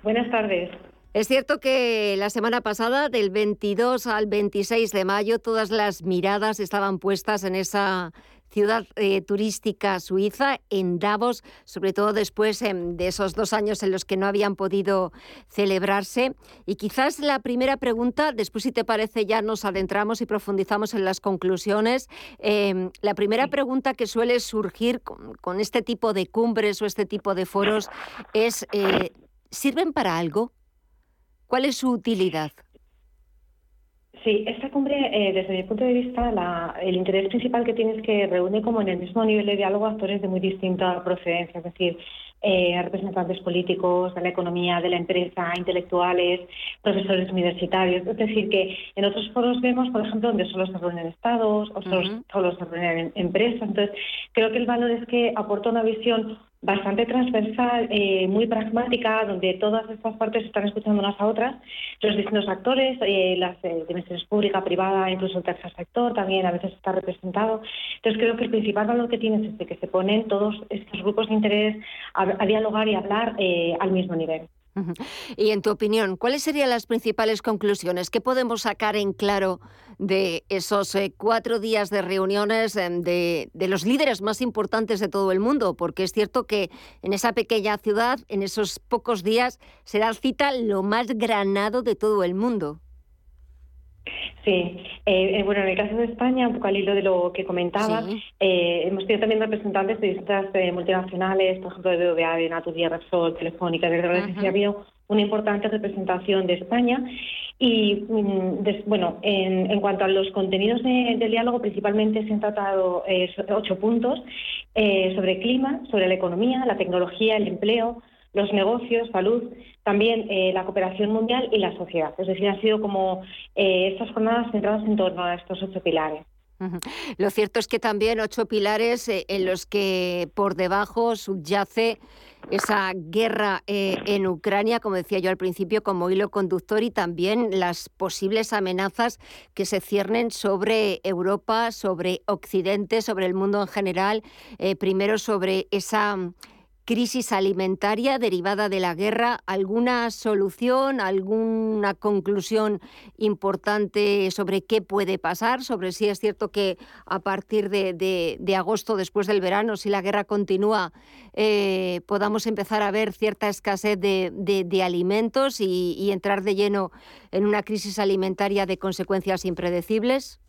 Buenas tardes. Es cierto que la semana pasada, del 22 al 26 de mayo, todas las miradas estaban puestas en esa ciudad eh, turística suiza, en Davos, sobre todo después em, de esos dos años en los que no habían podido celebrarse. Y quizás la primera pregunta, después si te parece ya nos adentramos y profundizamos en las conclusiones. Em, la primera pregunta que suele surgir con, este tipo de cumbres o este tipo de foros es, eh, ¿sirven para algo? ¿Cuál es su utilidad? Sí, esta cumbre, eh, desde mi punto de vista, la, el interés principal que tiene es que reúne como en el mismo nivel de diálogo actores de muy distinta procedencia, es decir, eh, representantes políticos de la economía, de la empresa, intelectuales, profesores universitarios. Es decir, que en otros foros vemos, por ejemplo, donde solo se reúnen estados o solo, solo se reúnen empresas. Entonces, creo que el valor es que aporta una visión bastante transversal, eh, muy pragmática, donde todas estas partes están escuchando unas a otras, los distintos actores, eh, las eh, dimensiones pública, privada, incluso el tercer sector también a veces está representado. Entonces creo que el principal valor que tiene es este, que se ponen todos estos grupos de interés a dialogar y hablar al mismo nivel. Y en tu opinión, ¿cuáles serían las principales conclusiones? ¿Qué podemos sacar en claro de esos eh, cuatro días de reuniones em, de, de, los líderes más importantes de todo el mundo? Porque es cierto que en esa pequeña ciudad, en esos pocos días, será cita lo más granado de todo el mundo. Sí, eh, eh, bueno, en el caso de España, un poco al hilo de lo que comentaba, eh, hemos tenido también representantes de distintas multinacionales, por ejemplo, de BBVA, de Naturgy, Repsol, Telefónica, de verdad que ha habido una importante representación de España. Y mm, bueno, en, cuanto a los contenidos del diálogo, principalmente se han tratado ocho puntos sobre clima, sobre la economía, la tecnología, el empleo, los negocios, salud, también eh, la cooperación mundial y la sociedad. Es decir, han sido como eh, estas jornadas centradas en torno a estos ocho pilares. Lo cierto es que también ocho pilares eh, en los que por debajo subyace esa guerra en Ucrania, como decía yo al principio, como hilo conductor y también las posibles amenazas que se ciernen sobre Europa, sobre Occidente, sobre el mundo en general, primero sobre esa crisis alimentaria derivada de la guerra, ¿alguna solución, alguna conclusión importante sobre qué puede pasar? Sobre si es cierto que a partir de, agosto, después del verano, si la guerra continúa, eh, podamos empezar a ver cierta escasez de, alimentos y entrar de lleno en una crisis alimentaria de consecuencias impredecibles?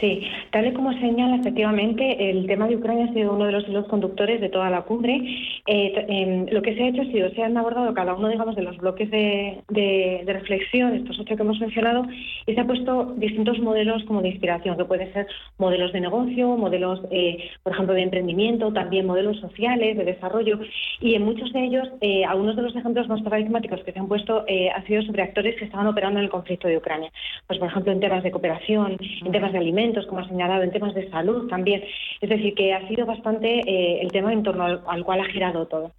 Sí, tal y como señala, efectivamente, el tema de Ucrania ha sido uno de los hilos conductores de toda la cumbre. Eh, em, lo que se ha hecho ha sido, se han abordado cada uno, digamos, de los bloques de, reflexión, estos ocho que hemos mencionado, y se han puesto distintos modelos como de inspiración, que pueden ser modelos de negocio, modelos, eh, por ejemplo, de emprendimiento, también modelos sociales, de desarrollo, y en muchos de ellos, eh, algunos de los ejemplos más paradigmáticos que se han puesto han sido sobre actores que estaban operando en el conflicto de Ucrania. Pues, por ejemplo, en temas de cooperación, en temas de alimentos, como ha señalado, en temas de salud también. Es decir, que ha sido bastante eh, el tema en torno al, cual ha girado todo.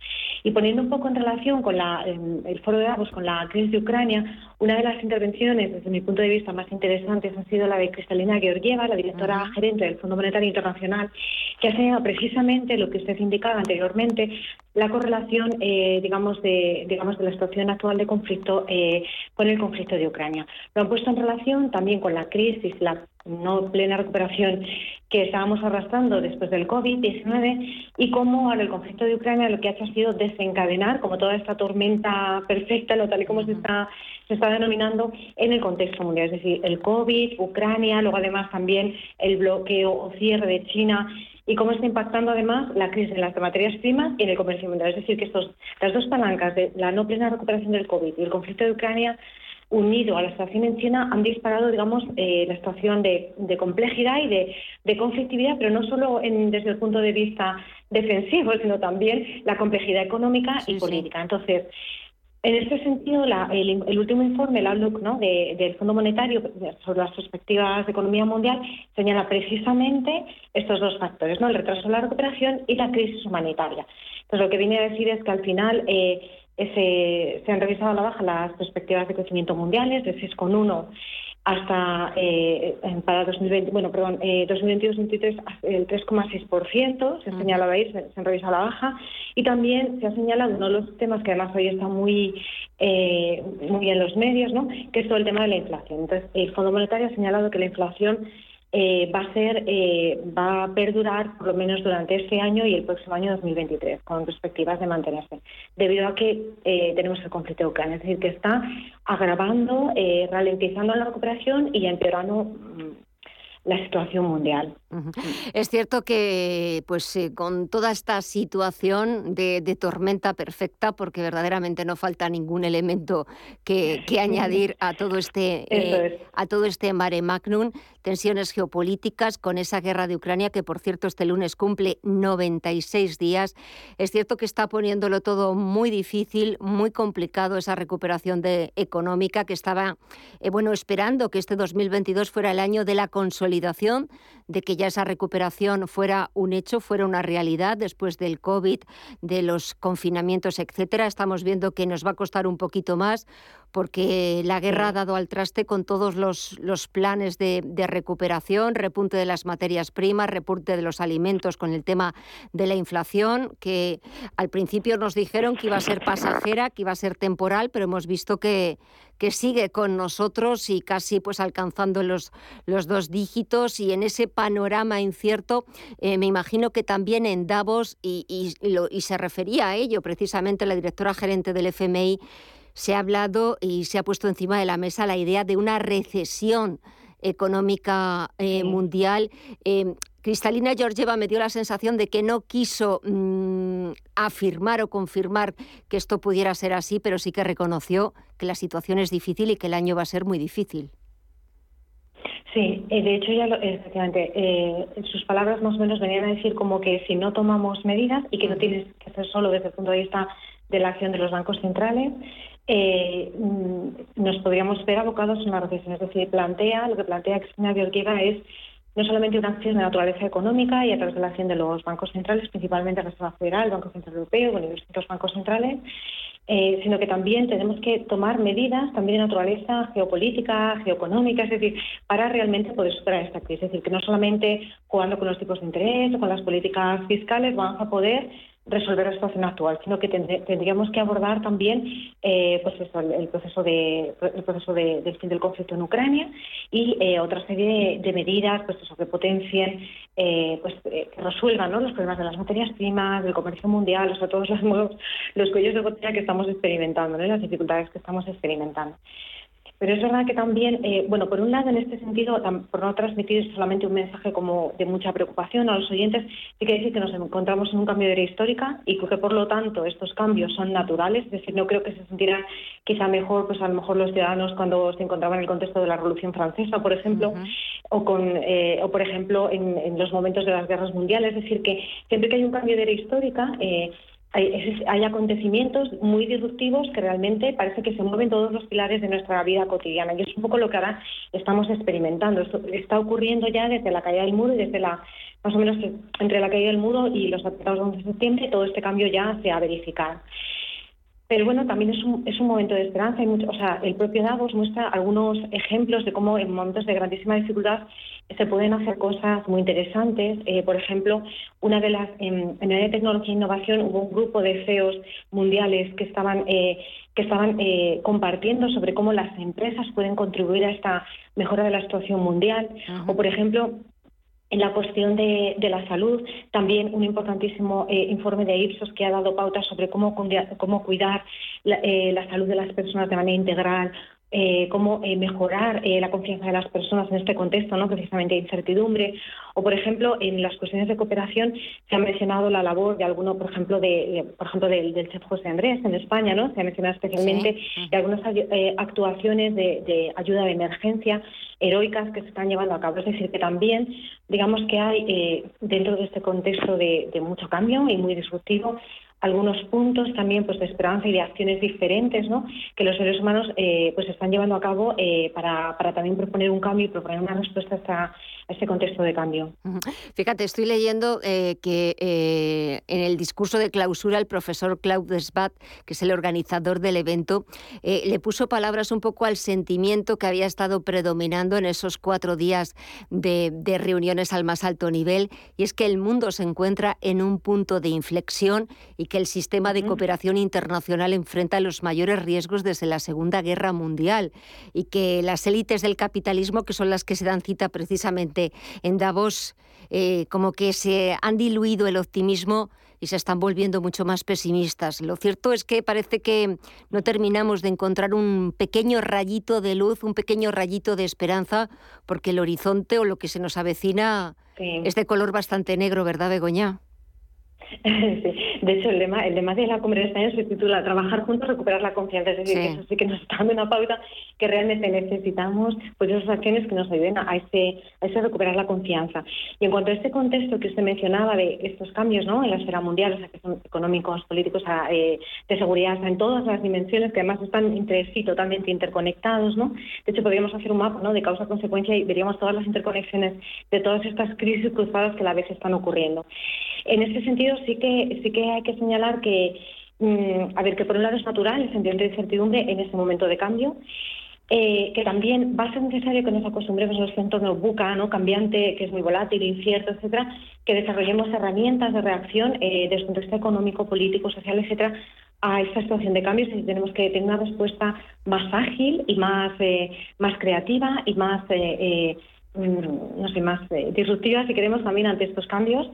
Y poniendo un poco en relación con la, el foro de Davos, con la crisis de Ucrania, una de las intervenciones, desde mi punto de vista, más interesantes ha sido la de Cristalina Georgieva, la directora gerente del Fondo Monetario Internacional, que ha señalado precisamente lo que usted indicaba anteriormente, la correlación, eh, digamos, de, digamos, de la situación actual de conflicto eh, con el conflicto de Ucrania. Lo han puesto en relación también con la crisis, la no plena recuperación que estábamos arrastrando después del COVID-19 y cómo ahora el conflicto de Ucrania lo que ha hecho ha sido desencadenar como toda esta tormenta perfecta, lo tal y como se está, se está denominando en el contexto mundial, es decir, el COVID, Ucrania, luego además también el bloqueo o cierre de China y cómo está impactando además la crisis en las materias primas y en el comercio mundial. Es decir, que estos, las dos palancas de la no plena recuperación del COVID y el conflicto de Ucrania unido a la situación en China, han disparado, digamos, eh, la situación de, complejidad y de, conflictividad, pero no solo desde el punto de vista defensivo, sino también la complejidad económica y política. Entonces, en este sentido, el, último informe, el Outlook ¿no? del Fondo Monetario sobre las perspectivas de economía mundial, señala precisamente estos dos factores, ¿no? el retraso de la recuperación y la crisis humanitaria. Entonces, lo que viene a decir es que al final eh, se, han revisado a la baja las perspectivas de crecimiento mundiales de 6,1 hasta eh, para 2020, bueno, perdón, eh, 2022-2023 el 3,6%, se ha señalado ahí, se, han revisado a la baja, y también se ha señalado uno de los temas que además hoy está muy, eh, muy en los medios, ¿no? que es todo el tema de la inflación. Entonces, el Fondo Monetario ha señalado que la inflación eh, va a ser eh, va a perdurar por lo menos durante este año y el próximo año 2023 con perspectivas de mantenerse debido a que eh, tenemos el conflicto de Ucrania. Es decir que está agravando ralentizando la recuperación y empeorando mm, la situación mundial Es cierto que, pues, eh, con toda esta situación de, tormenta perfecta, porque verdaderamente no falta ningún elemento que, añadir a todo este eh, a todo este mare magnum, tensiones geopolíticas con esa guerra de Ucrania que, por cierto, este lunes cumple 96 días. Es cierto que está poniéndolo todo muy difícil, muy complicado esa recuperación de, económica que estaba, eh, bueno, esperando que este 2022 fuera el año de la consolidación, de que ya esa recuperación fuera un hecho, fuera una realidad después del COVID, de los confinamientos, etcétera. Estamos viendo que nos va a costar un poquito más porque la guerra ha dado al traste con todos los, los planes de, de, recuperación, repunte de las materias primas, repunte de los alimentos con el tema de la inflación, que al principio nos dijeron que iba a ser pasajera, que iba a ser temporal, pero hemos visto que, que sigue con nosotros y casi pues alcanzando los, los dos dígitos. Y en ese panorama incierto eh, me imagino que también en Davos y, y, y se refería a ello precisamente la directora gerente del FMI se ha hablado y se ha puesto encima de la mesa la idea de una recesión económica eh, mundial. Eh, Cristalina Georgieva me dio la sensación de que no quiso mm, afirmar o confirmar que esto pudiera ser así, pero sí que reconoció que la situación es difícil y que el año va a ser muy difícil. Sí, eh, de hecho ya efectivamente eh, sus palabras más o menos venían a decir como que si no tomamos medidas y que no tienes que hacer solo desde el punto de vista de la acción de los bancos centrales, eh, mm, nos podríamos ver abocados a una recesión. Es decir, plantea, lo que plantea Cristina Georgieva es no solamente una acción de naturaleza económica y a través de la acción de los bancos centrales, principalmente la Reserva Federal, el Banco Central Europeo los distintos bancos centrales, eh, sino que también tenemos que tomar medidas también de naturaleza geopolítica, geoeconómica, es decir, para realmente poder superar esta crisis. Es decir, que no solamente jugando con los tipos de interés o con las políticas fiscales vamos a poder resolver la situación actual, sino que tendríamos que abordar también eh, pues el, proceso de el proceso del fin del conflicto en Ucrania y eh, otra serie de, medidas pues eso que potencien eh, pues que resuelvan los problemas de las materias primas del comercio mundial o sea todos los (laughs) los cuellos de botella que estamos experimentando ¿no? las dificultades que estamos experimentando pero es verdad que también, eh, bueno, por un lado, en este sentido, por no transmitir solamente un mensaje como de mucha preocupación a los oyentes, sí que decir que nos encontramos en un cambio de era histórica y que, por lo tanto, estos cambios son naturales. Es decir, no creo que se sintieran quizá mejor, pues a lo mejor los ciudadanos cuando se encontraban en el contexto de la Revolución Francesa, por ejemplo, o, con, eh, o, por ejemplo, en, los momentos de las guerras mundiales. Es decir, que siempre que hay un cambio de era histórica, eh, hay, acontecimientos muy disruptivos que realmente parece que se mueven todos los pilares de nuestra vida cotidiana. Y es un poco lo que ahora estamos experimentando. Esto está ocurriendo ya desde la caída del muro y desde la, más o menos entre la caída del muro y los atentados del 11 de septiembre, todo este cambio ya se ha verificado. Pero bueno, también es un, es un momento de esperanza. mucho, o sea, el propio Davos muestra algunos ejemplos de cómo en momentos de grandísima dificultad se pueden hacer cosas muy interesantes. Eh, por ejemplo, una de las en, el área de tecnología e innovación hubo un grupo de CEOs mundiales que estaban eh, que estaban eh, compartiendo sobre cómo las empresas pueden contribuir a esta mejora de la situación mundial. O por ejemplo, en la cuestión de, la salud, también un importantísimo eh, informe de Ipsos que ha dado pautas sobre cómo, cuidar eh, la salud de las personas de manera integral, eh, cómo eh, mejorar eh, la confianza de las personas en este contexto, ¿no? precisamente de incertidumbre. O, por ejemplo, en las cuestiones de cooperación se ha mencionado la labor de alguno, por ejemplo, de, por ejemplo del, chef José Andrés en España, ¿no? Se ha mencionado especialmente algunas actuaciones de, ayuda de emergencia heroicas que se están llevando a cabo. Es decir, que también, digamos que hay dentro de este contexto de, de mucho cambio y muy disruptivo, algunos puntos también pues de esperanza y de acciones diferentes ¿no? que los seres humanos eh, pues están llevando a cabo eh, para, para, también proponer un cambio y proponer una respuesta a, esta, este contexto de cambio. Fíjate, estoy leyendo eh, que en el discurso de clausura el profesor Claude Sbat, que es el organizador del evento, le puso palabras un poco al sentimiento que había estado predominando en esos cuatro días de, de reuniones al más alto nivel, y es que el mundo se encuentra en un punto de inflexión y que el sistema de cooperación internacional enfrenta los mayores riesgos desde la Segunda Guerra Mundial y que las élites del capitalismo, que son las que se dan cita precisamente en Davos, eh, como que se han diluido el optimismo y se están volviendo mucho más pesimistas. Lo cierto es que parece que no terminamos de encontrar un pequeño rayito de luz, un pequeño rayito de esperanza, porque el horizonte o lo que se nos avecina es de color bastante negro, ¿verdad, Begoña? (laughs) De hecho, el lema, el lema de la Cumbre de España se titula Trabajar juntos, recuperar la confianza. Es decir, que eso sí que nos está dando una pauta que realmente necesitamos pues esas acciones que nos ayuden a ese, a ese recuperar la confianza. Y en cuanto a este contexto que usted mencionaba de estos cambios ¿no? en la esfera mundial, o sea, que son económicos, políticos, eh, de seguridad, en todas las dimensiones que además están entre sí totalmente interconectados, ¿no? De hecho, podríamos hacer un mapa ¿no? de causa-consecuencia y veríamos todas las interconexiones de todas estas crisis cruzadas que a la vez están ocurriendo. En este sentido, sí que, sí que hay que señalar que, mm, a ver, que por un lado es natural el sentimiento de incertidumbre en este momento de cambio, eh, que también va a ser necesario que nos acostumbremos a este entorno buca, cambiante, que es muy volátil, incierto, etcétera, que desarrollemos herramientas de reacción eh, desde el vista económico, político, social, etcétera, a esta situación de cambios y tenemos que tener una respuesta más ágil y más, eh, más creativa y más no sé, más eh, disruptiva, si queremos, también ante estos cambios.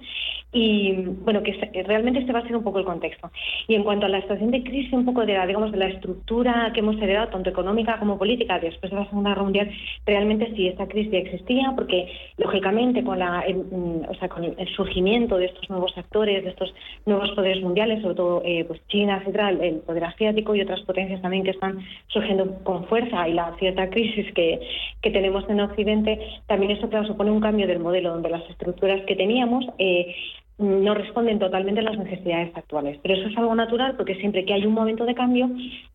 Y bueno, que realmente este va a ser un poco el contexto. Y en cuanto a la situación de crisis, un poco de la, digamos, de la estructura que hemos heredado, tanto económica como política, después de la Segunda Guerra Mundial, realmente sí, esta crisis existía, porque lógicamente con, la, mm, o sea, con el surgimiento de estos nuevos actores, de estos nuevos poderes mundiales, sobre todo eh, pues China, etcétera, el poder asiático y otras potencias también que están surgiendo con fuerza, y la cierta crisis que, que tenemos en Occidente, también eso, claro, supone un cambio del modelo donde las estructuras que teníamos eh, no responden totalmente a las necesidades actuales. Pero eso es algo natural porque siempre que hay un momento de cambio,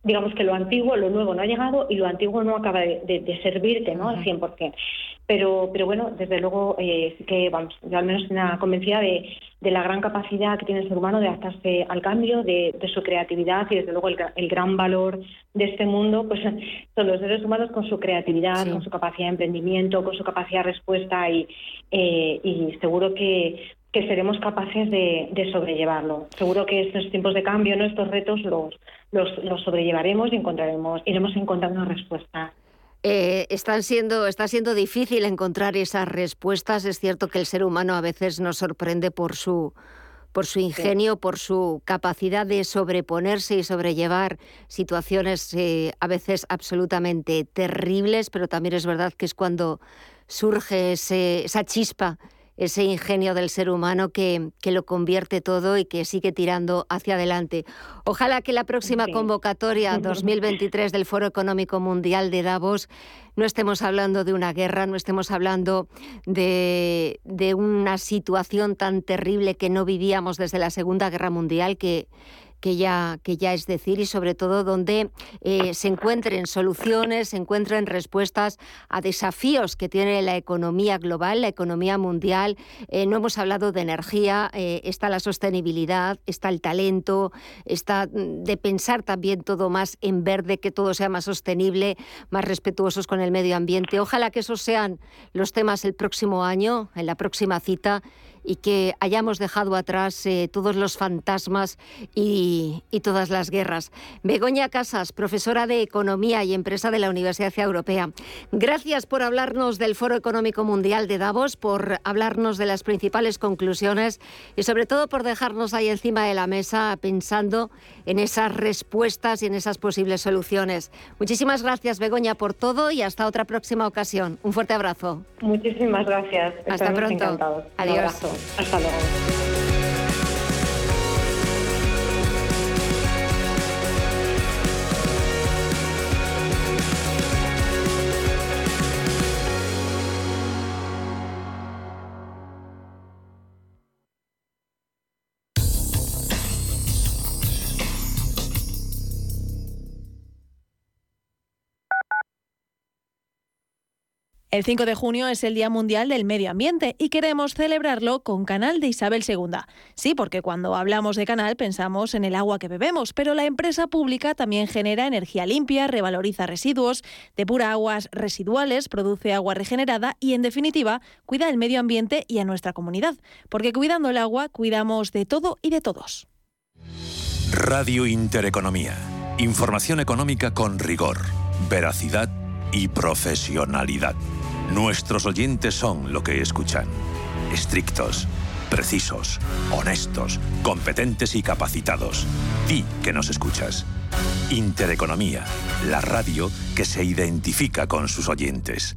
digamos que lo antiguo, lo nuevo no ha llegado y lo antiguo no acaba de, servirte ¿no? al 100%. Pero, pero bueno, desde luego eh, sí que, vamos, yo al menos estoy convencida de, de, la gran capacidad que tiene el ser humano de adaptarse al cambio, de, su creatividad y desde luego el, gran valor de este mundo, pues (laughs) son los seres humanos con su creatividad, con su capacidad de emprendimiento, con su capacidad de respuesta y, eh, y seguro que que seremos capaces de, sobrellevarlo. Seguro que estos tiempos de cambio, ¿no? estos retos los, los, sobrellevaremos y encontraremos, iremos encontrando respuestas. Eh, están siendo, está siendo difícil encontrar esas respuestas. Es cierto que el ser humano a veces nos sorprende por su, por su ingenio, por su capacidad de sobreponerse y sobrellevar situaciones eh, a veces absolutamente terribles, pero también es verdad que es cuando surge esa chispa ese ingenio del ser humano que, que, lo convierte todo y que sigue tirando hacia adelante. Ojalá que la próxima convocatoria (laughs) 2023 del Foro Económico Mundial de Davos no estemos hablando de una guerra, no estemos hablando de, de una situación tan terrible que no vivíamos desde la Segunda Guerra Mundial, que que ya, que ya es decir, y sobre todo donde eh, se encuentren soluciones, se encuentren respuestas a desafíos que tiene la economía global, la economía mundial. Eh, no hemos hablado de energía, eh, está la sostenibilidad, está el talento, está mm, de pensar también todo más en verde, que todo sea más sostenible, más respetuosos con el medio ambiente. Ojalá que esos sean los temas el próximo año, en la próxima cita y que hayamos dejado atrás eh, todos los fantasmas y, todas las guerras. Begoña Casas, profesora de Economía y Empresa de la Universidad Europea. Gracias por hablarnos del Foro Económico Mundial de Davos, por hablarnos de las principales conclusiones y sobre todo por dejarnos ahí encima de la mesa pensando en esas respuestas y en esas posibles soluciones. Muchísimas gracias, Begoña, por todo y hasta otra próxima ocasión. Un fuerte abrazo. Muchísimas gracias. Hasta pronto. Adiós. Hasta luego. El 5 de junio es el Día Mundial del Medio Ambiente y queremos celebrarlo con Canal de Isabel II. Sí, porque cuando hablamos de canal pensamos en el agua que bebemos, pero la empresa pública también genera energía limpia, revaloriza residuos, depura aguas residuales, produce agua regenerada y, en definitiva, cuida el medio ambiente y a nuestra comunidad. Porque cuidando el agua, cuidamos de todo y de todos. Radio Intereconomía. Información económica con rigor, veracidad y profesionalidad. Nuestros oyentes son lo que escuchan. Estrictos, precisos, honestos, competentes y capacitados. Di que nos escuchas. Intereconomía, la radio que se identifica con sus oyentes.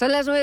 Son las nueve